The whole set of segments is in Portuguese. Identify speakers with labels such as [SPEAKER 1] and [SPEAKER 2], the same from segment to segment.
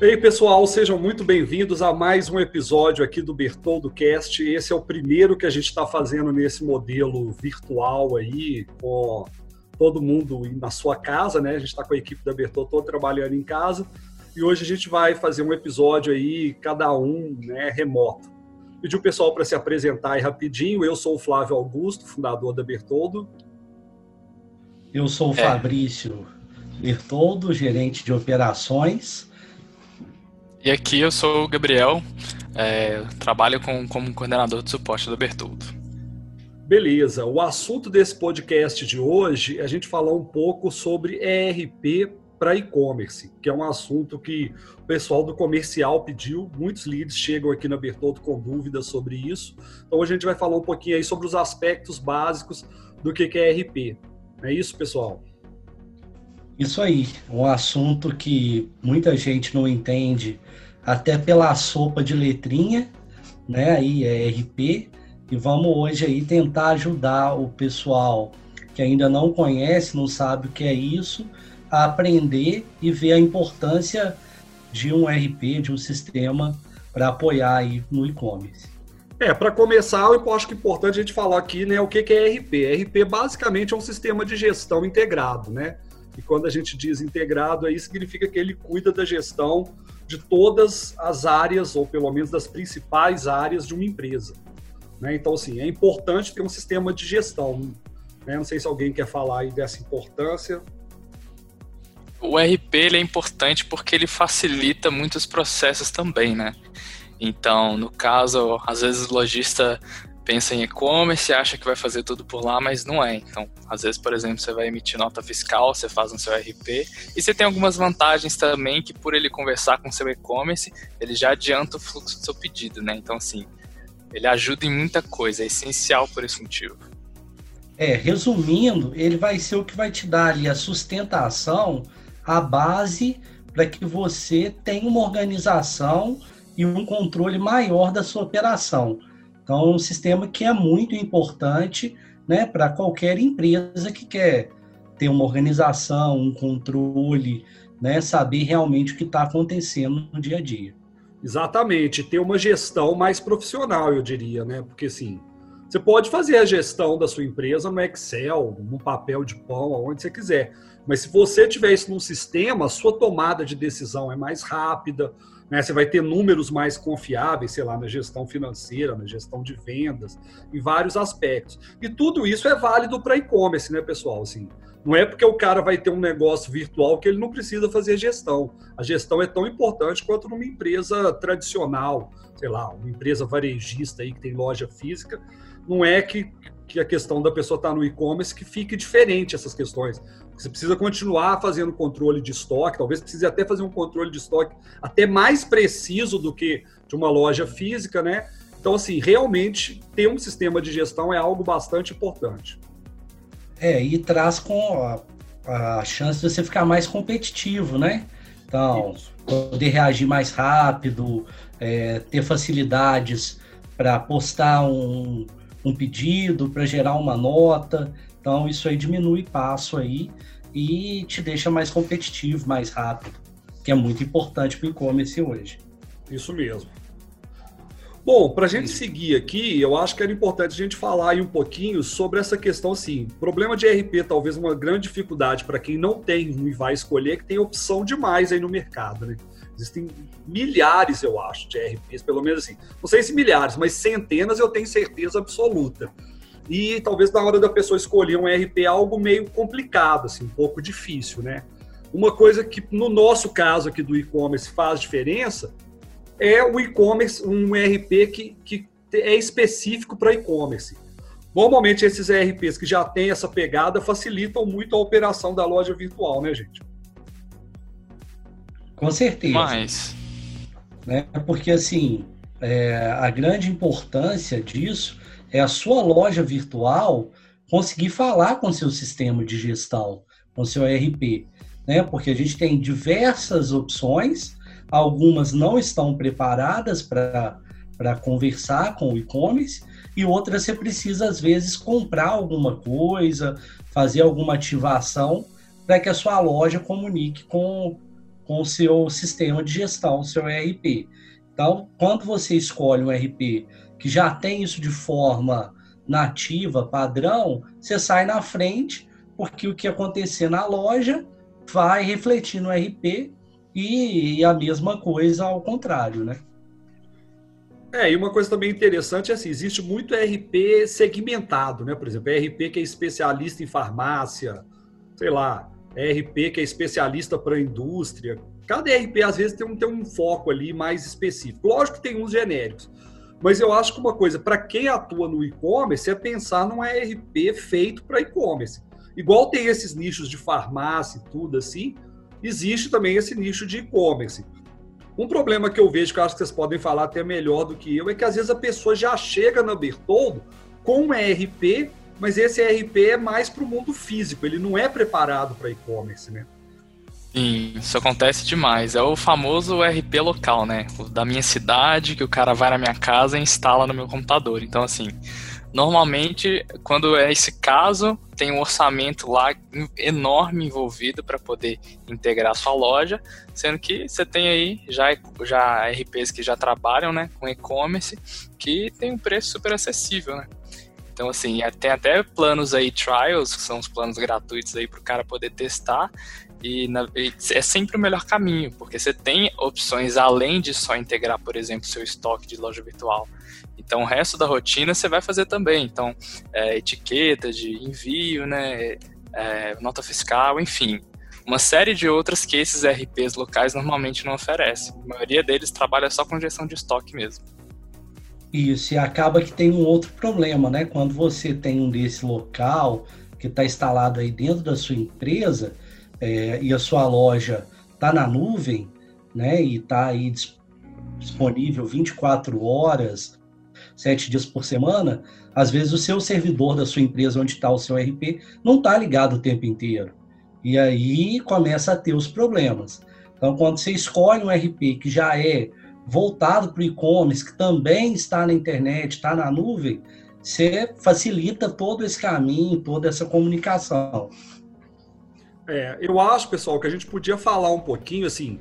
[SPEAKER 1] Ei, pessoal, sejam muito bem-vindos a mais um episódio aqui do Bertoldo Cast. Esse é o primeiro que a gente está fazendo nesse modelo virtual aí, com todo mundo na sua casa, né? A gente está com a equipe da Bertoldo todo trabalhando em casa. E hoje a gente vai fazer um episódio aí, cada um né, remoto. Pedi o pessoal para se apresentar aí rapidinho. Eu sou o Flávio Augusto, fundador da Bertoldo.
[SPEAKER 2] Eu sou o é. Fabrício Bertoldo, gerente de operações.
[SPEAKER 3] E aqui eu sou o Gabriel, é, trabalho com, como coordenador de suporte do Bertoldo.
[SPEAKER 1] Beleza, o assunto desse podcast de hoje é a gente falar um pouco sobre ERP para e-commerce, que é um assunto que o pessoal do comercial pediu, muitos leads chegam aqui na Bertoldo com dúvidas sobre isso. Então hoje a gente vai falar um pouquinho aí sobre os aspectos básicos do que é ERP. É isso, pessoal?
[SPEAKER 2] Isso aí, um assunto que muita gente não entende até pela sopa de letrinha, né? Aí é RP. E vamos hoje aí tentar ajudar o pessoal que ainda não conhece, não sabe o que é isso, a aprender e ver a importância de um RP, de um sistema para apoiar aí no e-commerce.
[SPEAKER 1] É, para começar, eu acho que é importante a gente falar aqui, né, o que é RP. RP basicamente é um sistema de gestão integrado, né? E quando a gente diz integrado, aí significa que ele cuida da gestão de todas as áreas, ou pelo menos das principais áreas de uma empresa. Né? Então, assim, é importante ter um sistema de gestão. Né? Não sei se alguém quer falar aí dessa importância.
[SPEAKER 3] O RP ele é importante porque ele facilita muitos processos também, né? Então, no caso, às vezes o lojista pensa em e-commerce, acha que vai fazer tudo por lá, mas não é. Então, às vezes, por exemplo, você vai emitir nota fiscal, você faz no seu RP, e você tem algumas vantagens também que por ele conversar com seu e-commerce, ele já adianta o fluxo do seu pedido, né? Então, assim, ele ajuda em muita coisa, é essencial por esse motivo.
[SPEAKER 2] É, resumindo, ele vai ser o que vai te dar ali a sustentação, a base para que você tenha uma organização e um controle maior da sua operação. Então, é um sistema que é muito importante né, para qualquer empresa que quer ter uma organização, um controle, né, saber realmente o que está acontecendo no dia a dia.
[SPEAKER 1] Exatamente, ter uma gestão mais profissional, eu diria, né? Porque assim, você pode fazer a gestão da sua empresa no Excel, no papel de pão, aonde você quiser. Mas se você tiver isso num sistema, a sua tomada de decisão é mais rápida, né? Você vai ter números mais confiáveis, sei lá, na gestão financeira, na gestão de vendas, em vários aspectos. E tudo isso é válido para e-commerce, né, pessoal? Assim, não é porque o cara vai ter um negócio virtual que ele não precisa fazer gestão. A gestão é tão importante quanto numa empresa tradicional, sei lá, uma empresa varejista aí que tem loja física. Não é que, que a questão da pessoa estar tá no e-commerce que fique diferente essas questões. Você precisa continuar fazendo controle de estoque, talvez precise até fazer um controle de estoque até mais preciso do que de uma loja física, né? Então, assim, realmente ter um sistema de gestão é algo bastante importante.
[SPEAKER 2] É, e traz com a, a chance de você ficar mais competitivo, né? Então, Isso. poder reagir mais rápido, é, ter facilidades para postar um, um pedido, para gerar uma nota. Então, isso aí diminui passo aí e te deixa mais competitivo, mais rápido, que é muito importante para o e-commerce hoje.
[SPEAKER 1] Isso mesmo. Bom, para a gente seguir aqui, eu acho que era importante a gente falar aí um pouquinho sobre essa questão, assim, problema de RP, talvez uma grande dificuldade para quem não tem e vai escolher, que tem opção demais aí no mercado, né? Existem milhares, eu acho, de RPs, pelo menos assim, não sei se milhares, mas centenas eu tenho certeza absoluta e talvez na hora da pessoa escolher um RP algo meio complicado, assim, um pouco difícil, né? Uma coisa que no nosso caso aqui do e-commerce faz diferença é o e-commerce, um RP que, que é específico para e-commerce. Normalmente esses ERPs que já têm essa pegada facilitam muito a operação da loja virtual, né, gente?
[SPEAKER 2] Com certeza.
[SPEAKER 3] Mas...
[SPEAKER 2] Né? Porque assim, é, a grande importância disso é a sua loja virtual conseguir falar com seu sistema de gestão, com seu ERP, né? Porque a gente tem diversas opções, algumas não estão preparadas para para conversar com o e-commerce e outras você precisa às vezes comprar alguma coisa, fazer alguma ativação para que a sua loja comunique com, com o seu sistema de gestão, o seu ERP. Então, quando você escolhe um ERP que já tem isso de forma nativa, padrão, você sai na frente, porque o que acontecer na loja vai refletir no RP e, e a mesma coisa ao contrário, né?
[SPEAKER 1] É, e uma coisa também interessante é assim, existe muito RP segmentado, né? Por exemplo, RP que é especialista em farmácia, sei lá, RP que é especialista para a indústria. Cada RP, às vezes, tem um, tem um foco ali mais específico. Lógico que tem uns genéricos. Mas eu acho que uma coisa, para quem atua no e-commerce, é pensar num ERP feito para e-commerce. Igual tem esses nichos de farmácia e tudo assim, existe também esse nicho de e-commerce. Um problema que eu vejo, que eu acho que vocês podem falar até melhor do que eu, é que às vezes a pessoa já chega na Bertoldo com um ERP, mas esse ERP é mais para o mundo físico, ele não é preparado para e-commerce, né?
[SPEAKER 3] Sim, isso acontece demais. É o famoso ERP local, né? O da minha cidade, que o cara vai na minha casa e instala no meu computador. Então, assim, Normalmente, quando é esse caso, tem um orçamento lá enorme envolvido para poder integrar sua loja, sendo que você tem aí já, já RPs que já trabalham né, com e-commerce, que tem um preço super acessível, né? Então, assim, tem até planos aí, trials, que são os planos gratuitos aí para o cara poder testar, e, na, e, é sempre o melhor caminho, porque você tem opções além de só integrar, por exemplo, seu estoque de loja virtual. Então, o resto da rotina você vai fazer também. Então, é, etiqueta de envio, né, é, nota fiscal, enfim. Uma série de outras que esses RPs locais normalmente não oferecem. A maioria deles trabalha só com gestão de estoque mesmo.
[SPEAKER 2] Isso, e acaba que tem um outro problema, né? Quando você tem um desse local que está instalado aí dentro da sua empresa é, e a sua loja está na nuvem, né? E está aí disponível 24 horas, sete dias por semana, às vezes o seu servidor da sua empresa, onde está o seu RP, não está ligado o tempo inteiro. E aí começa a ter os problemas. Então, quando você escolhe um RP que já é voltado para o e-commerce, que também está na internet, está na nuvem, você facilita todo esse caminho, toda essa comunicação.
[SPEAKER 1] É, eu acho, pessoal, que a gente podia falar um pouquinho assim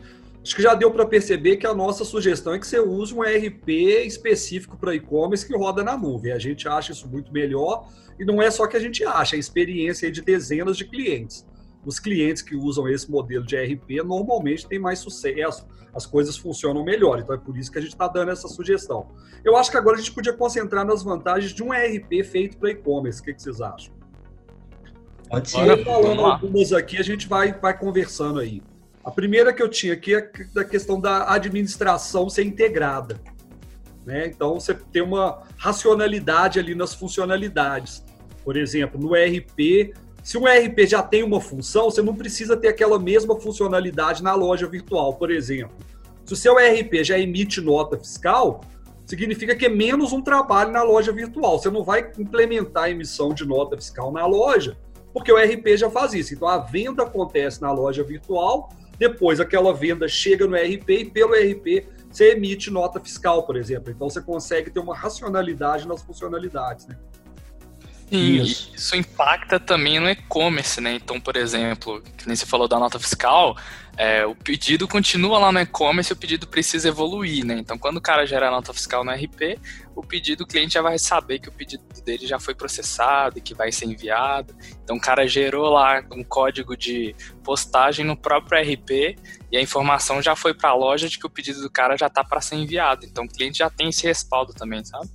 [SPEAKER 1] Acho que já deu para perceber que a nossa sugestão é que você use um ERP específico para e-commerce que roda na nuvem. A gente acha isso muito melhor e não é só que a gente acha, é a experiência de dezenas de clientes. Os clientes que usam esse modelo de ERP normalmente têm mais sucesso, as coisas funcionam melhor. Então é por isso que a gente está dando essa sugestão. Eu acho que agora a gente podia concentrar nas vantagens de um ERP feito para e-commerce. O que, que vocês acham?
[SPEAKER 2] Pode ser.
[SPEAKER 1] Falando algumas aqui, a gente vai, vai conversando aí. A primeira que eu tinha aqui é da questão da administração ser integrada. Né? Então, você tem uma racionalidade ali nas funcionalidades. Por exemplo, no ERP, se um ERP já tem uma função, você não precisa ter aquela mesma funcionalidade na loja virtual, por exemplo. Se o seu ERP já emite nota fiscal, significa que é menos um trabalho na loja virtual. Você não vai implementar a emissão de nota fiscal na loja, porque o ERP já faz isso. Então, a venda acontece na loja virtual, depois, aquela venda chega no RP e pelo RP você emite nota fiscal, por exemplo. Então, você consegue ter uma racionalidade nas funcionalidades, né?
[SPEAKER 3] E isso. isso impacta também no e-commerce, né? Então, por exemplo, que nem você falou da nota fiscal, é, o pedido continua lá no e-commerce, o pedido precisa evoluir, né? Então, quando o cara gera a nota fiscal no RP, o pedido, o cliente já vai saber que o pedido dele já foi processado e que vai ser enviado. Então, o cara gerou lá um código de postagem no próprio RP e a informação já foi para a loja de que o pedido do cara já está para ser enviado. Então, o cliente já tem esse respaldo também, sabe?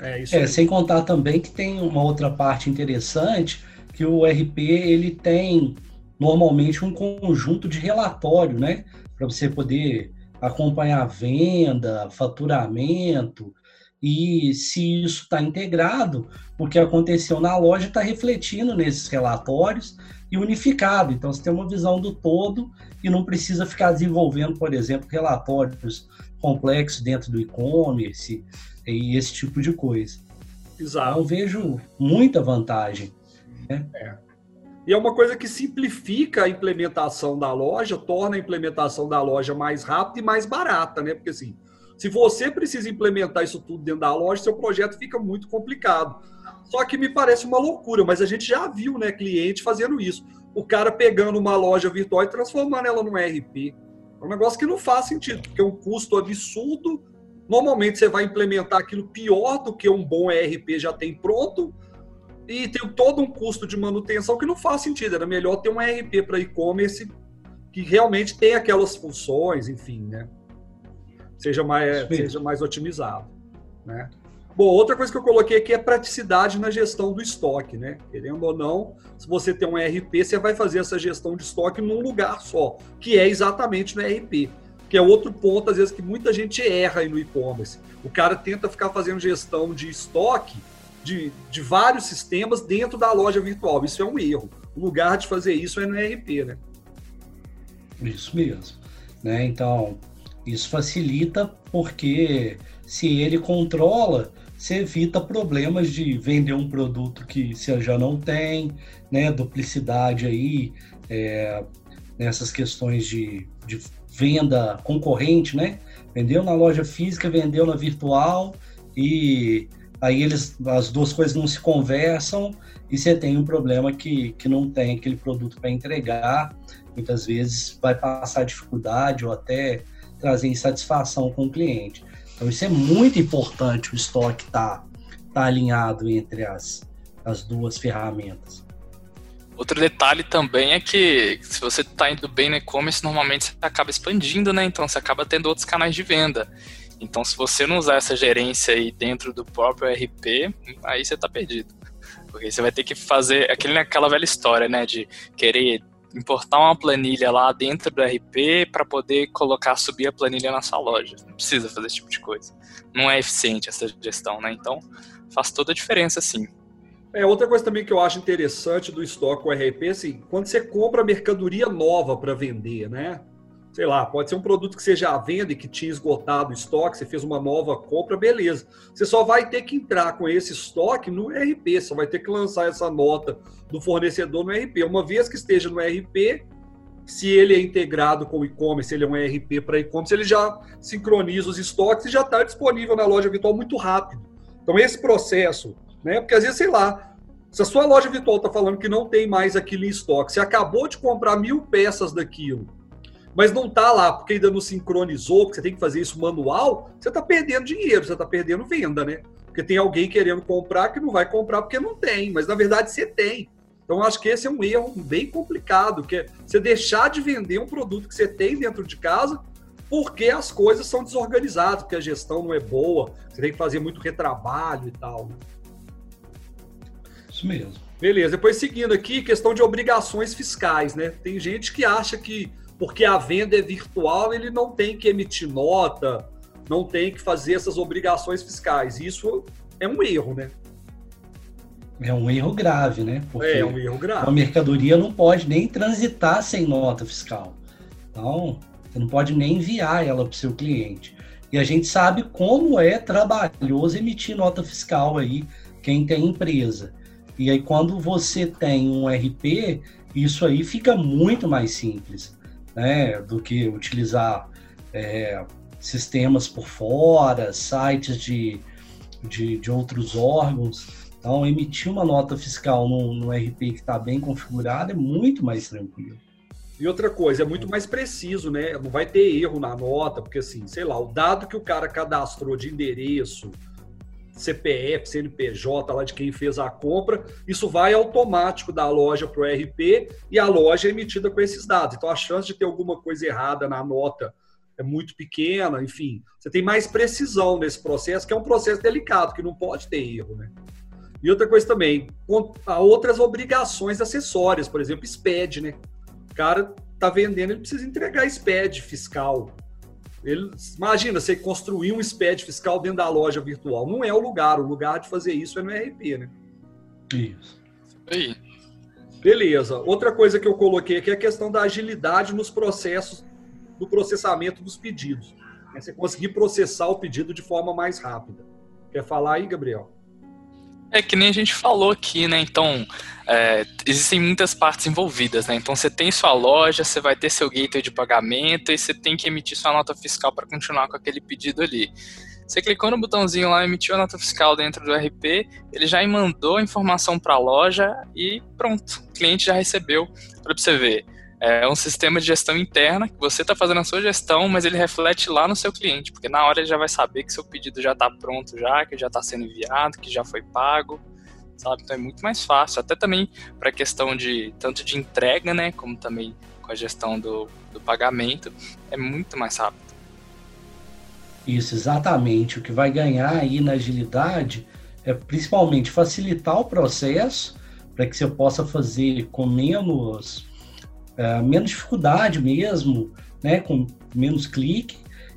[SPEAKER 2] É, isso é, sem contar também que tem uma outra parte interessante, que o RP ele tem normalmente um conjunto de relatório, né? Para você poder acompanhar a venda, faturamento, e se isso está integrado, o que aconteceu na loja está refletindo nesses relatórios e unificado. Então você tem uma visão do todo e não precisa ficar desenvolvendo, por exemplo, relatórios complexos dentro do e-commerce e esse tipo de coisa. Exato. Então, eu vejo muita vantagem. Né?
[SPEAKER 1] É. E é uma coisa que simplifica a implementação da loja, torna a implementação da loja mais rápida e mais barata, né? Porque assim, Se você precisa implementar isso tudo dentro da loja, seu projeto fica muito complicado. Só que me parece uma loucura, mas a gente já viu, né, cliente fazendo isso. O cara pegando uma loja virtual e transformando ela num ERP. É um negócio que não faz sentido, porque é um custo absurdo. Normalmente você vai implementar aquilo pior do que um bom ERP já tem pronto e tem todo um custo de manutenção que não faz sentido. Era melhor ter um ERP para e-commerce que realmente tem aquelas funções, enfim, né? Seja mais, seja mais otimizado, né? Bom, outra coisa que eu coloquei aqui é praticidade na gestão do estoque, né? Querendo ou não, se você tem um ERP, você vai fazer essa gestão de estoque num lugar só, que é exatamente no ERP. Que é outro ponto, às vezes, que muita gente erra aí no e-commerce. O cara tenta ficar fazendo gestão de estoque de, de vários sistemas dentro da loja virtual. Isso é um erro. O lugar de fazer isso é no ERP, né?
[SPEAKER 2] Isso mesmo. Né? Então, isso facilita porque se ele controla, você evita problemas de vender um produto que você já não tem, né? Duplicidade aí, é, nessas questões de, de venda concorrente, né? Vendeu na loja física, vendeu na virtual e aí eles, as duas coisas não se conversam e você tem um problema que, que não tem aquele produto para entregar, muitas vezes vai passar dificuldade ou até trazer insatisfação com o cliente. Então isso é muito importante, o estoque estar tá, tá alinhado entre as, as duas ferramentas.
[SPEAKER 3] Outro detalhe também é que se você está indo bem no e-commerce, normalmente você acaba expandindo, né? Então você acaba tendo outros canais de venda. Então, se você não usar essa gerência aí dentro do próprio RP, aí você está perdido. Porque você vai ter que fazer aquele, aquela velha história, né? De querer importar uma planilha lá dentro do RP para poder colocar, subir a planilha na sua loja. Não precisa fazer esse tipo de coisa. Não é eficiente essa gestão, né? Então, faz toda a diferença, sim.
[SPEAKER 1] É, outra coisa também que eu acho interessante do estoque com RP, assim, quando você compra mercadoria nova para vender, né? sei lá, pode ser um produto que você já vende, que tinha esgotado o estoque, você fez uma nova compra, beleza. Você só vai ter que entrar com esse estoque no RP, só vai ter que lançar essa nota do fornecedor no RP. Uma vez que esteja no RP, se ele é integrado com o e-commerce, ele é um ERP para e-commerce, ele já sincroniza os estoques e já está disponível na loja virtual muito rápido. Então, esse processo, né? Porque às vezes, sei lá, se a sua loja virtual está falando que não tem mais aquilo em estoque, você acabou de comprar mil peças daquilo mas não está lá porque ainda não sincronizou, porque você tem que fazer isso manual, você está perdendo dinheiro, você está perdendo venda, né? Porque tem alguém querendo comprar que não vai comprar porque não tem, mas na verdade você tem. Então acho que esse é um erro bem complicado, que é você deixar de vender um produto que você tem dentro de casa porque as coisas são desorganizadas, porque a gestão não é boa, você tem que fazer muito retrabalho e tal. Né?
[SPEAKER 2] Isso mesmo.
[SPEAKER 1] Beleza, depois seguindo aqui, questão de obrigações fiscais, né? Tem gente que acha que porque a venda é virtual, ele não tem que emitir nota, não tem que fazer essas obrigações fiscais. Isso é um erro, né?
[SPEAKER 2] É um erro grave, né?
[SPEAKER 1] Porque é um erro grave.
[SPEAKER 2] A mercadoria não pode nem transitar sem nota fiscal. Então, você não pode nem enviar ela para o seu cliente. E a gente sabe como é trabalhoso emitir nota fiscal aí, quem tem empresa. E aí, quando você tem um RP, isso aí fica muito mais simples né, do que utilizar é, sistemas por fora, sites de, de, de, outros órgãos. Então, emitir uma nota fiscal no, no RP que está bem configurado é muito mais tranquilo.
[SPEAKER 1] E outra coisa, é muito mais preciso, né? Não vai ter erro na nota, porque assim, sei lá, o dado que o cara cadastrou de endereço, CPF, CNPJ lá de quem fez a compra, isso vai automático da loja para o RP e a loja é emitida com esses dados. Então a chance de ter alguma coisa errada na nota é muito pequena, enfim, você tem mais precisão nesse processo, que é um processo delicado, que não pode ter erro, né? E outra coisa também, há outras obrigações acessórias, por exemplo, SPED, né? O cara tá vendendo, ele precisa entregar SPED fiscal. Ele, imagina, você construir um SPED fiscal dentro da loja virtual. Não é o lugar. O lugar de fazer isso é no RP, né?
[SPEAKER 2] Isso.
[SPEAKER 3] Aí.
[SPEAKER 1] Beleza. Outra coisa que eu coloquei aqui é a questão da agilidade nos processos do processamento dos pedidos. É você conseguir processar o pedido de forma mais rápida. Quer falar aí, Gabriel?
[SPEAKER 3] É que nem a gente falou aqui, né? Então, é, existem muitas partes envolvidas, né? Então, você tem sua loja, você vai ter seu gateway de pagamento e você tem que emitir sua nota fiscal para continuar com aquele pedido ali. Você clicou no botãozinho lá, emitiu a nota fiscal dentro do RP, ele já mandou a informação para a loja e pronto, o cliente já recebeu. Para você ver, é um sistema de gestão interna que você está fazendo a sua gestão, mas ele reflete lá no seu cliente, porque na hora ele já vai saber que seu pedido já está pronto já, que já está sendo enviado, que já foi pago, sabe? Então é muito mais fácil, até também para a questão de tanto de entrega, né, como também com a gestão do, do pagamento, é muito mais rápido.
[SPEAKER 2] Isso, exatamente. O que vai ganhar aí na agilidade é principalmente facilitar o processo para que você possa fazer com menos, é, menos dificuldade mesmo, né, com menos clique.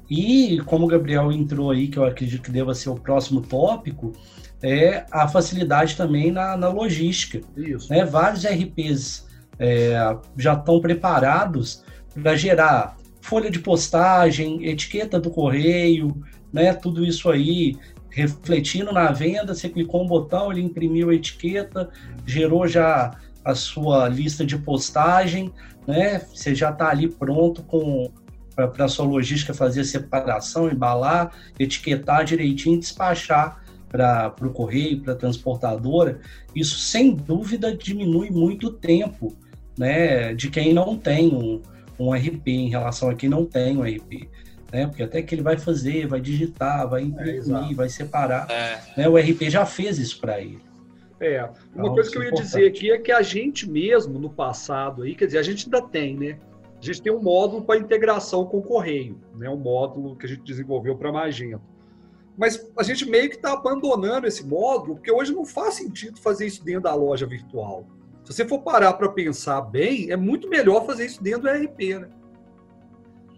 [SPEAKER 2] E como o Gabriel entrou aí, que eu acredito que deva ser o próximo tópico, é a facilidade também na, na logística. Isso. Né? Vários RPs é, já estão preparados para gerar folha de postagem, etiqueta do correio, né? Tudo isso aí refletindo na venda, você clicou um botão, ele imprimiu a etiqueta, gerou já a sua lista de postagem, né? Você já está ali pronto com para a sua logística fazer a separação, embalar, etiquetar direitinho, despachar para o correio, para a transportadora. Isso sem dúvida diminui muito o tempo, né? De quem não tem um, um RP em relação a quem não tem um RP. Né? Porque até que ele vai fazer, vai digitar, vai imprimir, é, vai separar. É. Né? O RP já fez isso para ele.
[SPEAKER 1] É, uma então, coisa que eu ia dizer aqui é que a gente mesmo, no passado aí, quer dizer, a gente ainda tem, né? A gente tem um módulo para integração com o correio, né? Um módulo que a gente desenvolveu para Magento. Mas a gente meio que está abandonando esse módulo, porque hoje não faz sentido fazer isso dentro da loja virtual. Se você for parar para pensar bem, é muito melhor fazer isso dentro do ERP, né?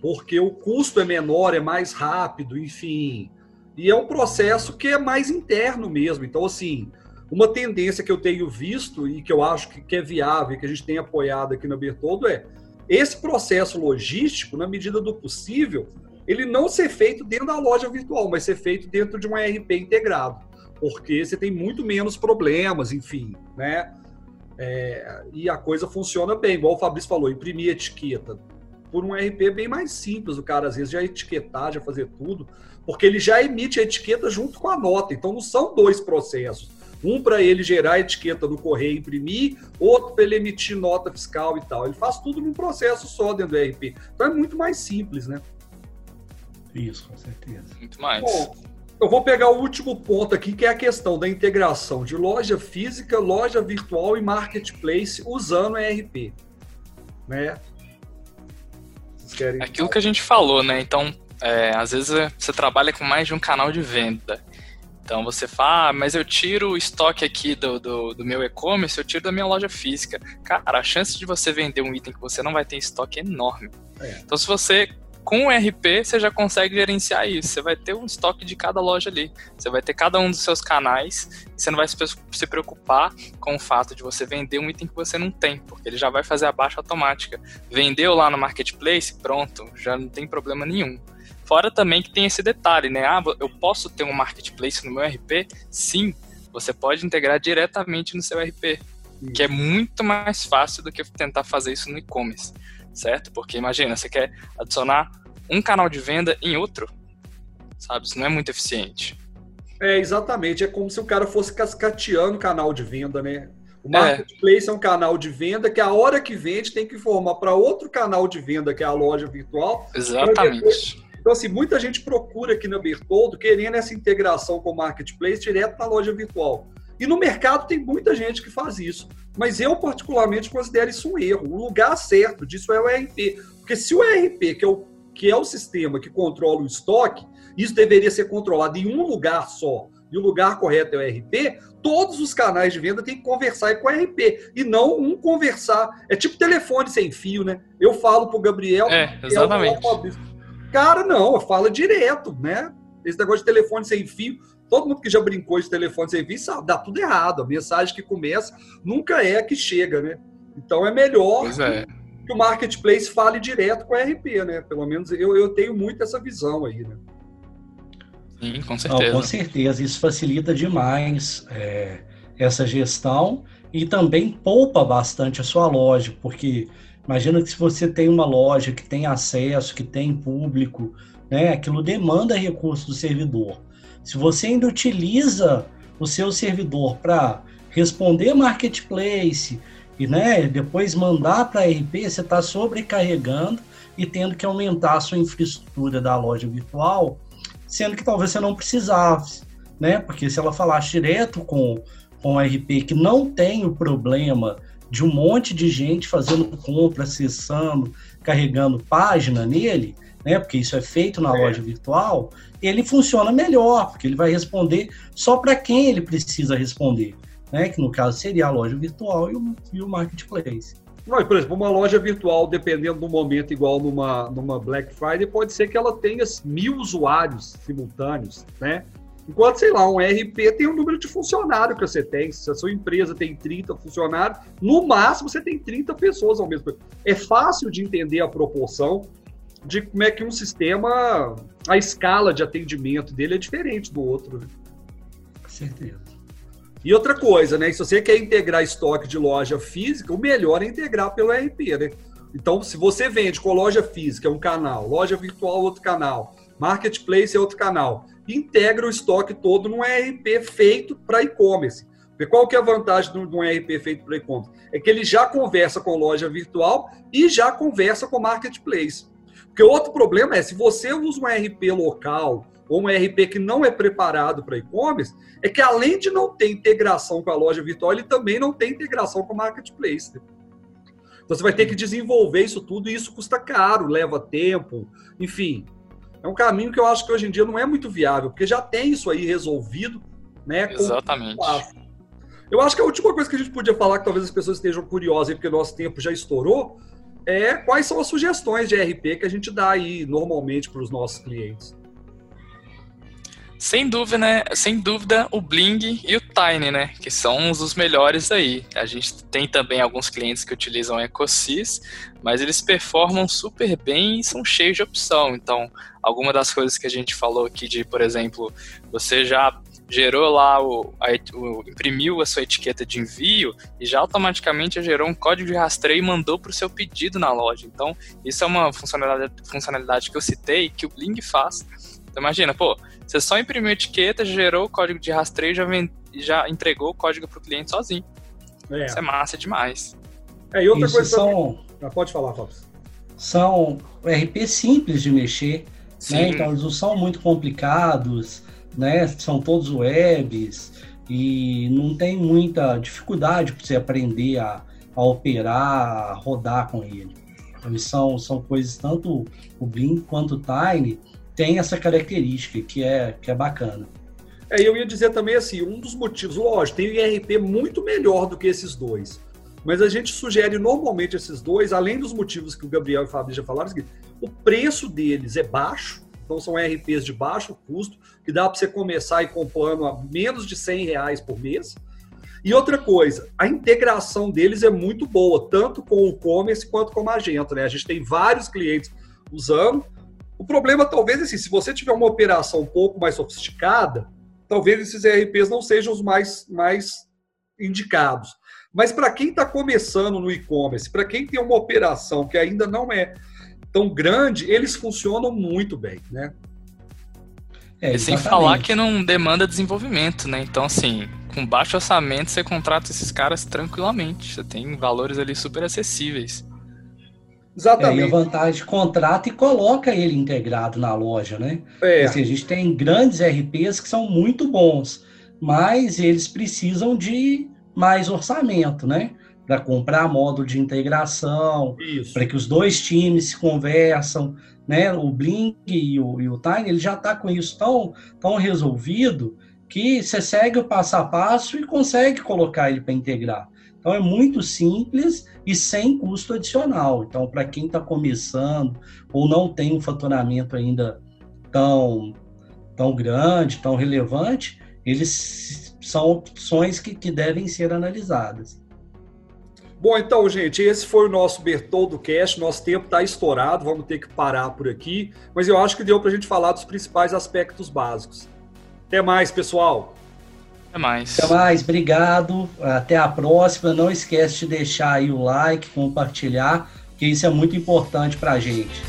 [SPEAKER 1] Porque o custo é menor, é mais rápido, enfim. E é um processo que é mais interno mesmo. Então, assim, uma tendência que eu tenho visto e que eu acho que é viável, que a gente tem apoiado aqui na Bertoldo é esse processo logístico, na medida do possível, ele não ser feito dentro da loja virtual, mas ser feito dentro de um ERP integrado, porque você tem muito menos problemas, enfim, né? É, e a coisa funciona bem, igual o Fabrício falou, imprimir etiqueta. Por um RP bem mais simples, o cara às vezes já etiquetar, já fazer tudo, porque ele já emite a etiqueta junto com a nota. Então não são dois processos. Um para ele gerar a etiqueta no correio e imprimir, outro para ele emitir nota fiscal e tal. Ele faz tudo num processo só dentro do RP. Então é muito mais simples, né?
[SPEAKER 2] Isso, com certeza.
[SPEAKER 3] Muito mais. Bom,
[SPEAKER 1] eu vou pegar o último ponto aqui, que é a questão da integração de loja física, loja virtual e marketplace usando ERP. Né?
[SPEAKER 3] Querem... Aquilo que a gente falou, né? Então, é, às vezes é, você trabalha com mais de um canal de venda. Então você fala, ah, mas eu tiro o estoque aqui do, do, do meu e-commerce, eu tiro da minha loja física. Cara, a chance de você vender um item que você não vai ter estoque é enorme. É. Então se você com o RP, você já consegue gerenciar isso. Você vai ter um estoque de cada loja ali. Você vai ter cada um dos seus canais. Você não vai se preocupar com o fato de você vender um item que você não tem, porque ele já vai fazer a baixa automática. Vendeu lá no marketplace, pronto, já não tem problema nenhum. Fora também que tem esse detalhe, né? Ah, eu posso ter um marketplace no meu RP? Sim, você pode integrar diretamente no seu RP, que é muito mais fácil do que tentar fazer isso no e-commerce certo? Porque imagina, você quer adicionar um canal de venda em outro, sabe? Isso não é muito eficiente.
[SPEAKER 1] É, exatamente. É como se o cara fosse cascateando o canal de venda, né? O marketplace é. é um canal de venda que a hora que vende tem que informar para outro canal de venda, que é a loja virtual.
[SPEAKER 3] Exatamente.
[SPEAKER 1] Então, assim, muita gente procura aqui na Bertoldo querendo essa integração com o marketplace direto na loja virtual. E no mercado tem muita gente que faz isso. Mas eu, particularmente, considero isso um erro. O lugar certo disso é o ERP. Porque se o ERP, que é o, que é o sistema que controla o estoque, isso deveria ser controlado em um lugar só, e o lugar correto é o ERP, todos os canais de venda têm que conversar com o ERP, e não um conversar. É tipo telefone sem fio, né? Eu falo pro Gabriel.
[SPEAKER 3] É, exatamente.
[SPEAKER 1] Cara, não, fala direto, né? Esse negócio de telefone sem fio Todo mundo que já brincou de telefone sem fio sabe, dá tudo errado. A mensagem que começa nunca é a que chega, né? Então é melhor
[SPEAKER 3] é.
[SPEAKER 1] que o marketplace fale direto com a RP, né? Pelo menos eu, eu tenho muito essa visão aí, né?
[SPEAKER 3] Sim, com certeza.
[SPEAKER 2] Não, com certeza, isso facilita demais. É, essa gestão e também poupa bastante a sua loja, porque imagina que se você tem uma loja que tem acesso, que tem público, né, aquilo demanda recurso do servidor. Se você ainda utiliza o seu servidor para responder marketplace e né, depois mandar para a RP, você está sobrecarregando e tendo que aumentar a sua infraestrutura da loja virtual, sendo que talvez você não precisasse, né? Porque se ela falasse direto com, com a RP que não tem o problema de um monte de gente fazendo compra, acessando, carregando página nele, né? Porque isso é feito na é. loja virtual, ele funciona melhor, porque ele vai responder só para quem ele precisa responder, né? Que no caso seria a loja virtual e o, e o marketplace.
[SPEAKER 1] Não, por exemplo, uma loja virtual, dependendo do momento, igual numa, numa Black Friday, pode ser que ela tenha mil usuários simultâneos, né? Enquanto, sei lá, um RP tem o um número de funcionário que você tem. Se a sua empresa tem 30 funcionários, no máximo você tem 30 pessoas ao mesmo tempo. É fácil de entender a proporção de como é que um sistema, a escala de atendimento dele é diferente do outro. Né?
[SPEAKER 2] Com certeza.
[SPEAKER 1] E outra coisa, né? Se você quer integrar estoque de loja física, o melhor é integrar pelo RP, né? Então, se você vende com loja física, é um canal, loja virtual, outro canal, marketplace é outro canal, integra o estoque todo num RP feito para e-commerce. Porque qual que é a vantagem de um RP feito para e-commerce? É que ele já conversa com loja virtual e já conversa com marketplace. Porque outro problema é, se você usa um RP local ou um RP que não é preparado para e-commerce, é que além de não ter integração com a loja virtual, ele também não tem integração com o marketplace. Então você vai ter que desenvolver isso tudo e isso custa caro, leva tempo, enfim. É um caminho que eu acho que hoje em dia não é muito viável, porque já tem isso aí resolvido, né?
[SPEAKER 3] Exatamente.
[SPEAKER 1] Eu acho que a última coisa que a gente podia falar, que talvez as pessoas estejam curiosas, porque nosso tempo já estourou, é quais são as sugestões de RP que a gente dá aí normalmente para os nossos clientes.
[SPEAKER 3] Sem dúvida, né? Sem dúvida, o Bling e o Tiny, né? Que são os melhores aí. A gente tem também alguns clientes que utilizam EcoSys, mas eles performam super bem e são cheios de opção. Então, alguma das coisas que a gente falou aqui de, por exemplo, você já gerou lá o, a, o, imprimiu a sua etiqueta de envio e já automaticamente gerou um código de rastreio e mandou para o seu pedido na loja. Então, isso é uma funcionalidade, funcionalidade que eu citei que o Bling faz. Então, imagina, pô, você só imprimiu a etiqueta, gerou o código de rastreio e já, já entregou o código para o cliente sozinho. É. Isso é massa demais.
[SPEAKER 1] É, e outra isso coisa são... Ah, pode falar, Fábio.
[SPEAKER 2] São RP simples de mexer, né? então eles não são muito complicados né? São todos webs e não tem muita dificuldade para você aprender a, a operar, a rodar com ele. Eles são, são coisas, tanto o Blink quanto o Tiny tem essa característica que é, que é bacana.
[SPEAKER 1] É, eu ia dizer também assim, um dos motivos, lógico, tem IRP muito melhor do que esses dois. Mas a gente sugere normalmente esses dois, além dos motivos que o Gabriel e o Fábio já falaram, o preço deles é baixo, então são RPs de baixo custo, que dá para você começar e com plano a menos de 100 reais por mês. E outra coisa, a integração deles é muito boa, tanto com o e-commerce quanto com o Magento. Né? A gente tem vários clientes usando. O problema talvez é assim, se você tiver uma operação um pouco mais sofisticada, talvez esses RPs não sejam os mais, mais indicados. Mas para quem está começando no e-commerce, para quem tem uma operação que ainda não é tão grande, eles funcionam muito bem, né?
[SPEAKER 3] É, sem falar que não demanda desenvolvimento, né? Então, assim, com baixo orçamento, você contrata esses caras tranquilamente. Você tem valores ali super acessíveis.
[SPEAKER 2] Exatamente. É, e a vantagem, contrata e coloca ele integrado na loja, né? É. Assim, a gente tem grandes RPs que são muito bons, mas eles precisam de mais orçamento, né? para comprar módulo de integração, para que os dois times se conversam, né? O Blink e o, e o Tiny, ele já está com isso tão, tão resolvido que você segue o passo a passo e consegue colocar ele para integrar. Então é muito simples e sem custo adicional. Então, para quem está começando ou não tem um faturamento ainda tão, tão grande, tão relevante, eles são opções que, que devem ser analisadas.
[SPEAKER 1] Bom, então, gente, esse foi o nosso Bertoldo Cast. Nosso tempo está estourado, vamos ter que parar por aqui. Mas eu acho que deu para a gente falar dos principais aspectos básicos. Até mais, pessoal!
[SPEAKER 3] Até mais.
[SPEAKER 2] Até mais, obrigado. Até a próxima. Não esquece de deixar aí o like, compartilhar, que isso é muito importante para a gente.